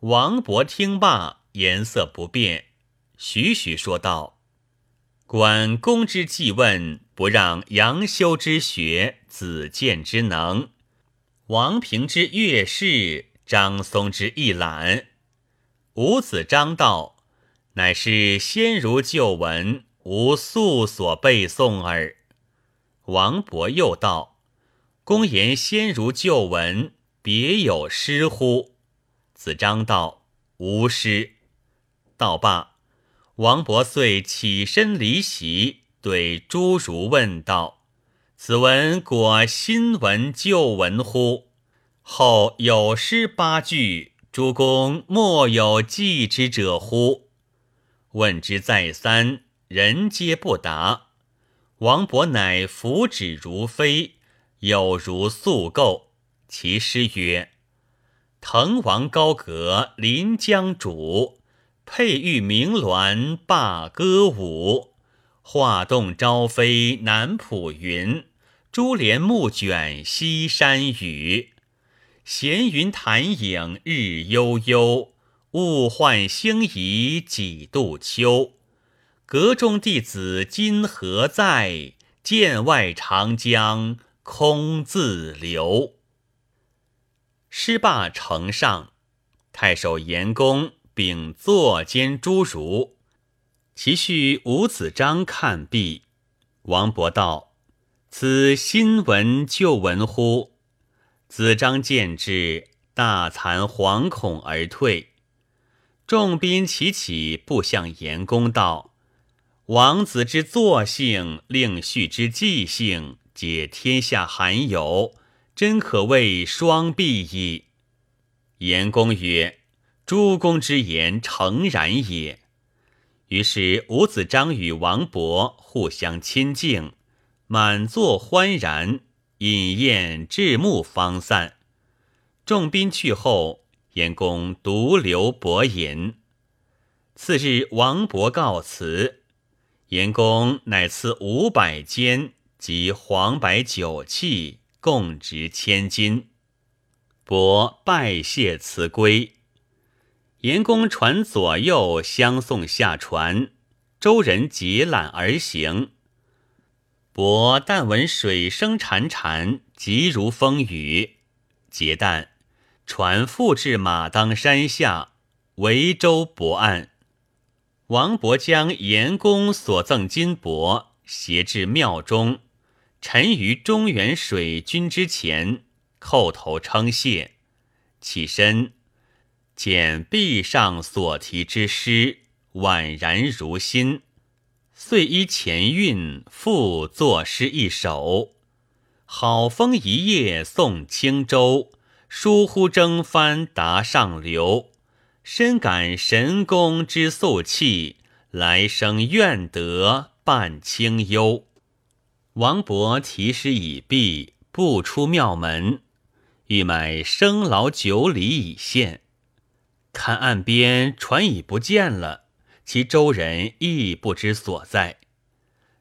王勃听罢，颜色不变，徐徐说道：“管公之既问，不让杨修之学，子建之能，王平之乐事，张松之一览。吾子张道，乃是先儒旧文，无素所背诵耳。”王勃又道：“公言先儒旧文，别有诗乎？”子张道：“无诗。”道罢，王勃遂起身离席，对诸儒问道：“此文果新文旧文乎？后有诗八句，诸公莫有记之者乎？”问之再三，人皆不答。王勃乃伏指如飞，有如素构，其诗曰。滕王高阁临江渚，佩玉鸣鸾罢歌舞。画栋朝飞南浦云，珠帘暮卷西山雨。闲云潭影日悠悠，物换星移几度秋。阁中弟子今何在？剑外长江空自流。失罢城上，太守严公秉坐监诸儒。其婿吴子章看毕，王勃道：“此新闻旧闻乎？”子张见之，大惭惶恐而退。众宾齐起，步向严公道：“王子之作性，令婿之记性，皆天下罕有。”真可谓双璧矣。严公曰：“诸公之言诚然也。”于是伍子章与王勃互相亲敬，满座欢然，饮宴至暮方散。众宾去后，严公独留伯饮。次日，王勃告辞，严公乃赐五百间及黄白酒器。共值千金，伯拜谢辞归。严公传左右相送下船，舟人结缆而行。伯但闻水声潺潺，急如风雨。结旦，船复至马当山下，围舟泊岸。王伯将严公所赠金帛携至庙中。沉于中原水军之前，叩头称谢，起身，见壁上所题之诗，宛然如新，遂依前韵复作诗一首：“好风一夜送轻舟，疏忽征帆达上流。深感神功之素气，来生愿得伴清幽。”王勃题诗已毕，不出庙门，欲买生劳酒礼以献。看岸边船已不见了，其舟人亦不知所在。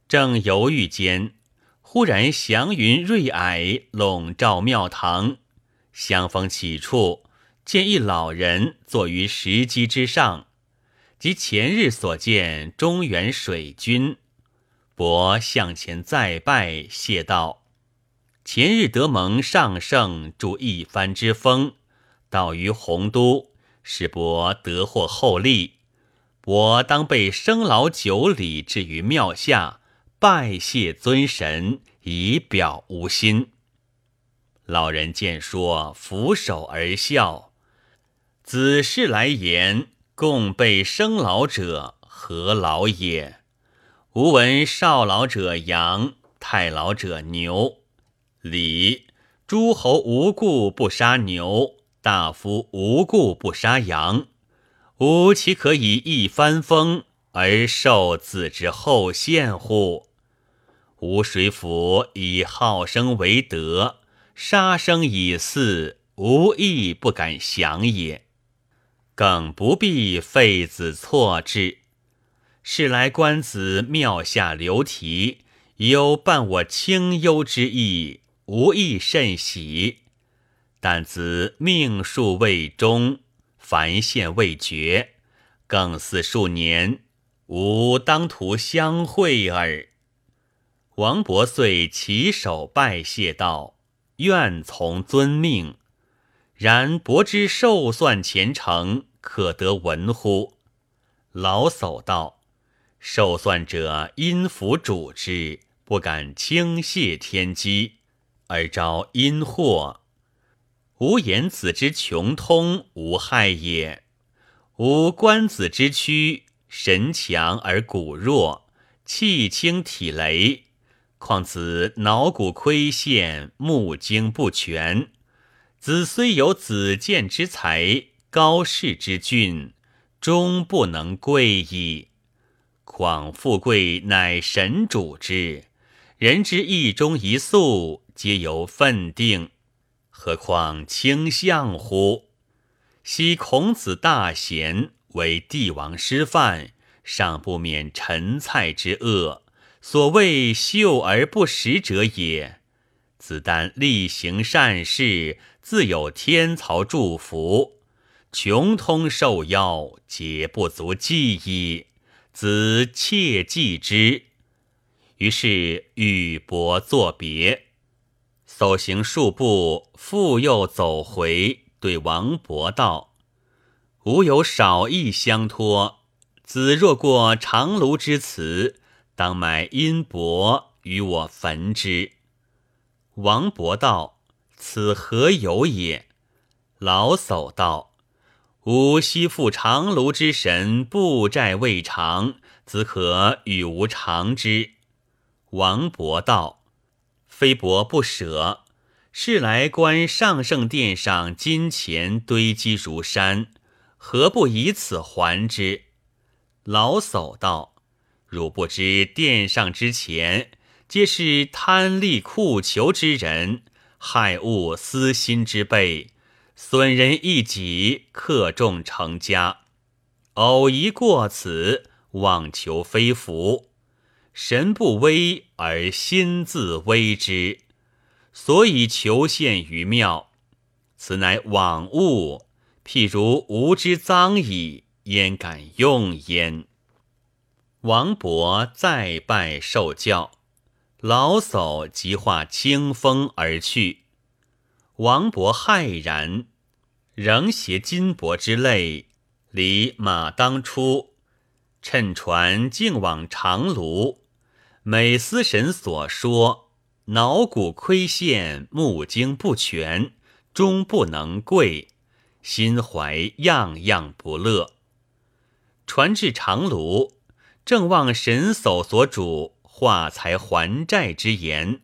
正犹豫间，忽然祥云瑞霭笼罩庙堂，香风起处，见一老人坐于石基之上，即前日所见中原水军。伯向前再拜，谢道：“前日得蒙上圣助一番之风，到于洪都，使伯得获厚利。伯当备生老酒礼置于庙下，拜谢尊神，以表吾心。”老人见说，俯首而笑：“子事来言，共备生老者，何老也？”吾闻少老者羊，太老者牛。礼诸侯无故不杀牛，大夫无故不杀羊。吾岂可以一番风而受子之后献乎？吾水府以好生为德，杀生以祀，无亦不敢降也。更不必废子错之。是来观子庙下留题，有伴我清幽之意，无亦甚喜。但子命数未终，凡县未绝，更似数年，吾当图相会耳。王伯遂起手拜谢道：“愿从遵命。然伯之寿算前程，可得闻乎？”老叟道：“受算者因福主之，不敢轻泄天机，而招因祸。吾言子之穷通无害也。吾观子之躯，神强而骨弱，气轻体羸。”况子脑骨亏陷，目睛不全。子虽有子建之才，高士之俊，终不能贵矣。况富贵乃神主之，人之一中一粟，皆由分定，何况卿相乎？昔孔子大贤，为帝王师范，尚不免陈蔡之恶。所谓秀而不实者也。子丹力行善事，自有天曹祝福，穷通受邀，皆不足计矣。子切记之。于是与伯作别，走行数步，复又走回，对王勃道：“吾有少意相托，子若过长卢之辞。”当买阴帛与我焚之。王勃道：“此何有也？”老叟道：“吾昔负长卢之神，布债未偿，子可与吾偿之。”王勃道：“非伯不舍，是来观上圣殿上金钱堆积如山，何不以此还之？”老叟道。汝不知殿上之钱，皆是贪利酷求之人，害物私心之辈，损人益己，克众成家，偶一过此，妄求非福，神不威而心自威之，所以求陷于庙。此乃枉物，譬如吾之赃矣，焉敢用焉？王勃再拜受教，老叟即化清风而去。王勃骇然，仍携金帛之泪，离马当初，乘船径往长芦。每思神所说，脑骨亏陷，目睛不全，终不能跪，心怀样样不乐。船至长芦。正望神叟所主化财还债之言，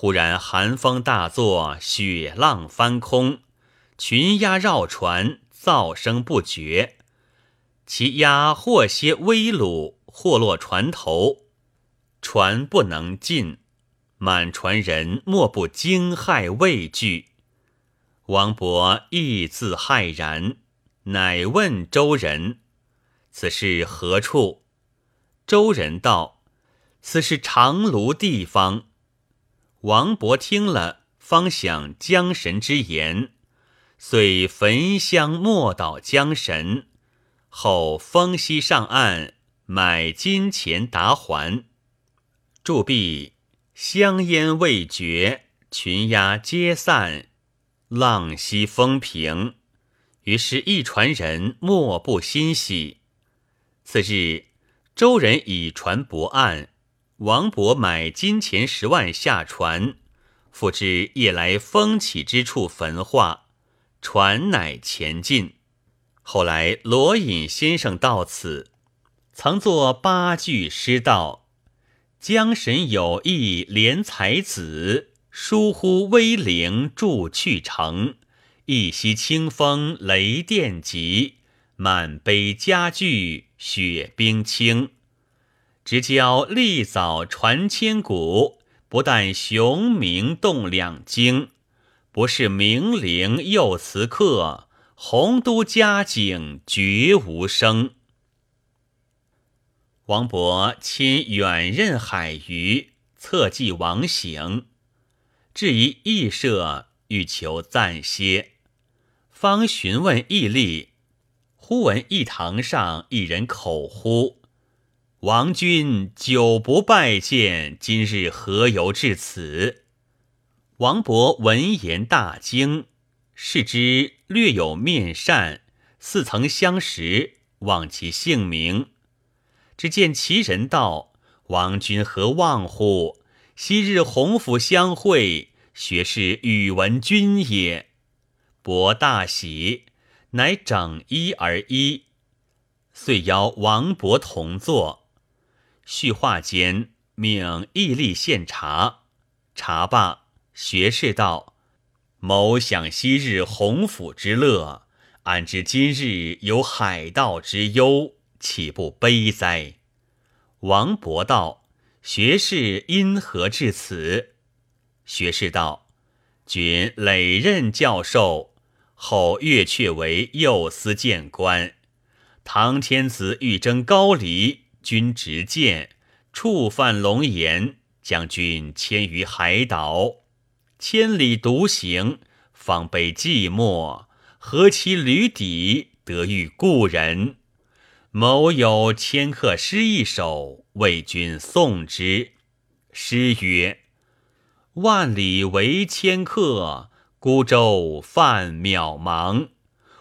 忽然寒风大作，雪浪翻空，群鸦绕船，噪声不绝。其鸦或些微鲁，或落船头，船不能进，满船人莫不惊骇畏惧。王勃亦自骇然，乃问周人：“此是何处？”周人道：“此是长芦地方。”王勃听了，方想江神之言，遂焚香默祷江神，后风息上岸，买金钱答还。铸币，香烟未绝，群鸦皆散，浪息风平。于是，一船人莫不欣喜。次日。周人以船泊岸，王勃买金钱十万下船，复至夜来风起之处焚化，船乃前进。后来罗隐先生到此，曾作八句诗道：“江神有意怜才子，疏忽威灵助去程。一夕清风雷电急。”满杯佳句雪冰清，直教力早传千古。不但雄名动两京，不是名伶又词客，洪都佳景绝无声。王勃亲远任海虞，策骑王行，至于驿舍，欲求暂歇，方询问驿吏。忽闻一堂上一人口呼：“王君久不拜见，今日何由至此？”王勃闻言大惊，视之略有面善，似曾相识，望其姓名。只见其人道：“王君何忘乎？昔日洪府相会，学士宇文君也。”伯大喜。乃整衣而衣，遂邀王勃同坐。叙话间，命义吏献茶。茶罢，学士道：“某想昔日鸿府之乐，安知今日有海盗之忧？岂不悲哉？”王勃道：“学士因何至此？”学士道：“君累任教授。”后越却为右司谏官，唐天子欲征高丽，君执剑，触犯龙颜，将军迁于海岛，千里独行，方悲寂寞，何其旅底，得遇故人。某有千客诗一首，为君送之。诗曰：“万里为迁客。”孤舟泛渺茫，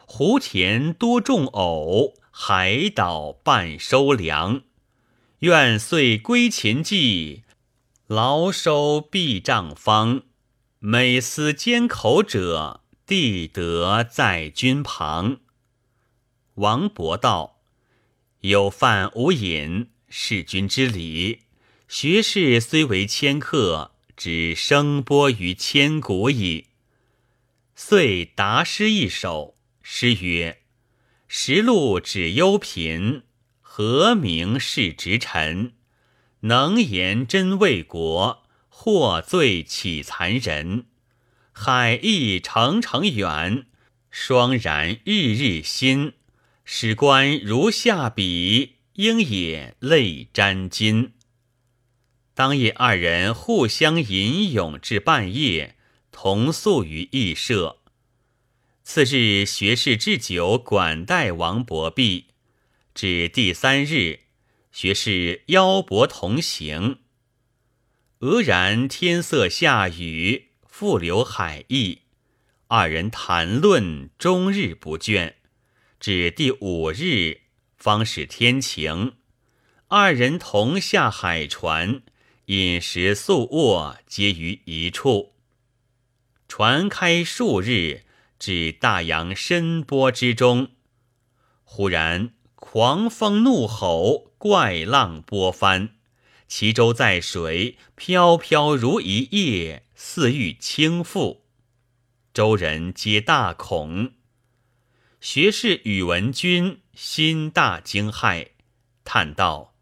湖田多种藕，海岛半收粮。愿遂归秦计，劳收毕帐方。每思缄口者，地得在君旁。王勃道：“有饭无饮，是君之礼。学士虽为迁客，只声波于千古矣。”遂答诗一首，诗曰：“实录指忧贫，何名是直臣？能言真为国，获罪岂残人？海亦澄澄远，霜然日日新。史官如下笔，应也泪沾襟。”当夜二人互相吟咏至半夜。同宿于驿舍。次日，学士置酒管待王伯毕。至第三日，学士邀伯同行。俄然天色下雨，复留海意。二人谈论终日不倦。至第五日，方使天晴。二人同下海船，饮食宿卧皆于一处。船开数日，至大洋深波之中，忽然狂风怒吼，怪浪波翻，其舟在水，飘飘如一叶，似欲倾覆。舟人皆大恐。学士宇文君心大惊骇，叹道：“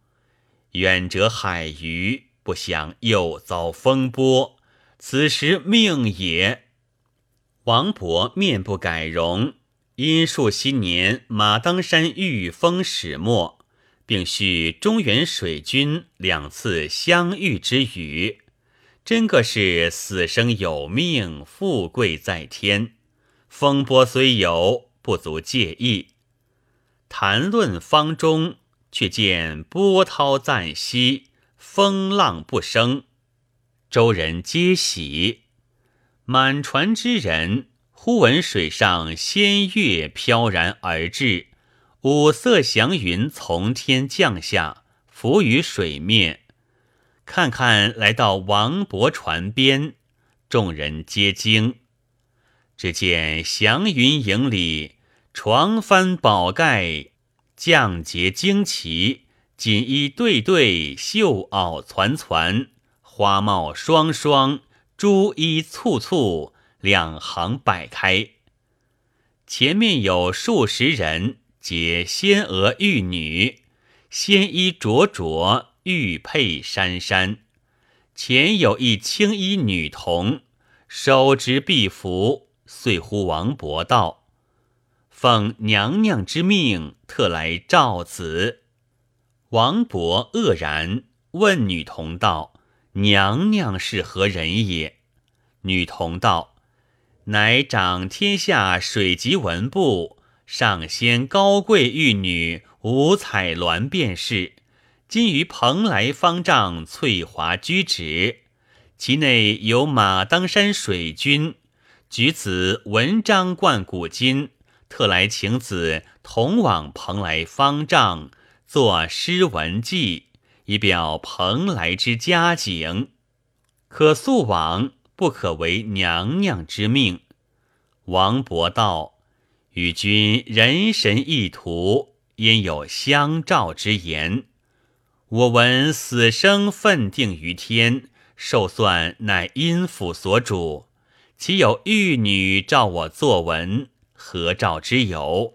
远折海鱼，不想又遭风波。”此时命也。王勃面不改容，因述昔年马当山遇风始末，并叙中原水军两次相遇之语，真个是死生有命，富贵在天。风波虽有，不足介意。谈论方中，却见波涛暂息，风浪不生。周人皆喜，满船之人忽闻水上仙乐飘然而至，五色祥云从天降下，浮于水面。看看来到王勃船边，众人皆惊。只见祥云影里，床帆宝盖，降节旌旗，锦衣对对，绣袄攒攒。花帽双双，珠衣簇簇，两行摆开。前面有数十人，皆仙娥玉女，仙衣灼灼，玉佩珊珊。前有一青衣女童，手执碧符，遂呼王勃道：“奉娘娘之命，特来召子。”王勃愕然，问女童道。娘娘是何人也？女童道：“乃掌天下水籍文部，上仙高贵玉女，五彩鸾便是。今于蓬莱方丈翠华居止，其内有马当山水君，举子文章贯古今，特来请子同往蓬莱方丈，作诗文记，以表蓬莱之佳景。可速往，不可违娘娘之命。王伯道。与君人神意图，因有相照之言？我闻死生分定于天，寿算乃阴府所主，岂有玉女召我作文？何照之有？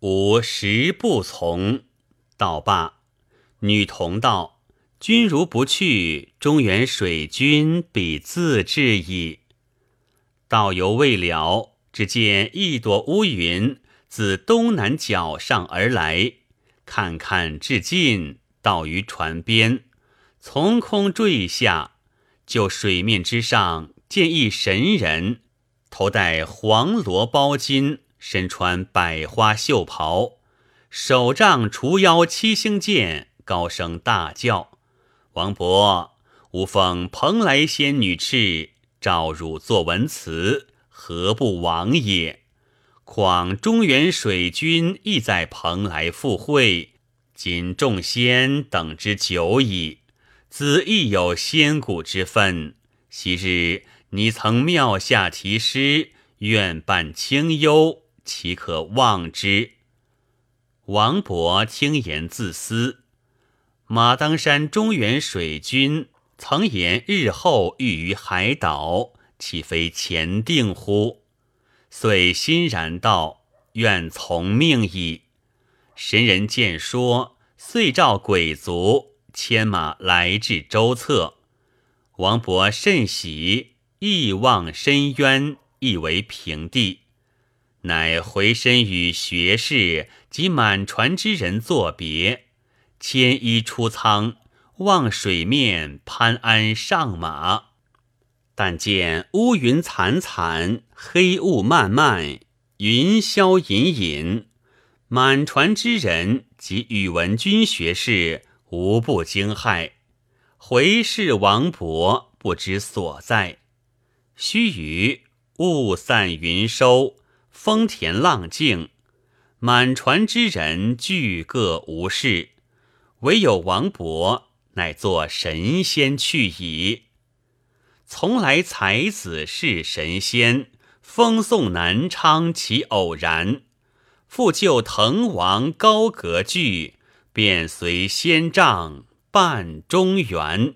吾实不从。道罢，女童道：“君如不去，中原水军必自至矣。”道犹未了。只见一朵乌云自东南角上而来，看看至近，到于船边，从空坠下，就水面之上见一神人，头戴黄罗包巾，身穿百花绣袍，手杖除妖七星剑，高声大叫：“王勃，吾奉蓬莱仙女敕，召汝作文辞。”何不往也？况中原水君亦在蓬莱赴会，今众仙等之久矣，子亦有仙骨之分。昔日你曾庙下题诗，愿伴清幽，岂可忘之？王勃听言自私：马当山中原水军曾言日后遇于海岛。岂非前定乎？遂欣然道：“愿从命矣。”神人见说，遂召鬼卒牵马来至周侧。王勃甚喜，意望深渊，亦为平地，乃回身与学士及满船之人作别，牵衣出舱，望水面攀鞍上马。但见乌云惨惨，黑雾漫漫，云霄隐隐，满船之人及宇文君学士无不惊骇。回视王勃，不知所在。须臾，雾散云收，风恬浪静，满船之人俱各无事，唯有王勃，乃作神仙去矣。从来才子是神仙，风送南昌其偶然。复就滕王高阁句，便随仙仗伴中原。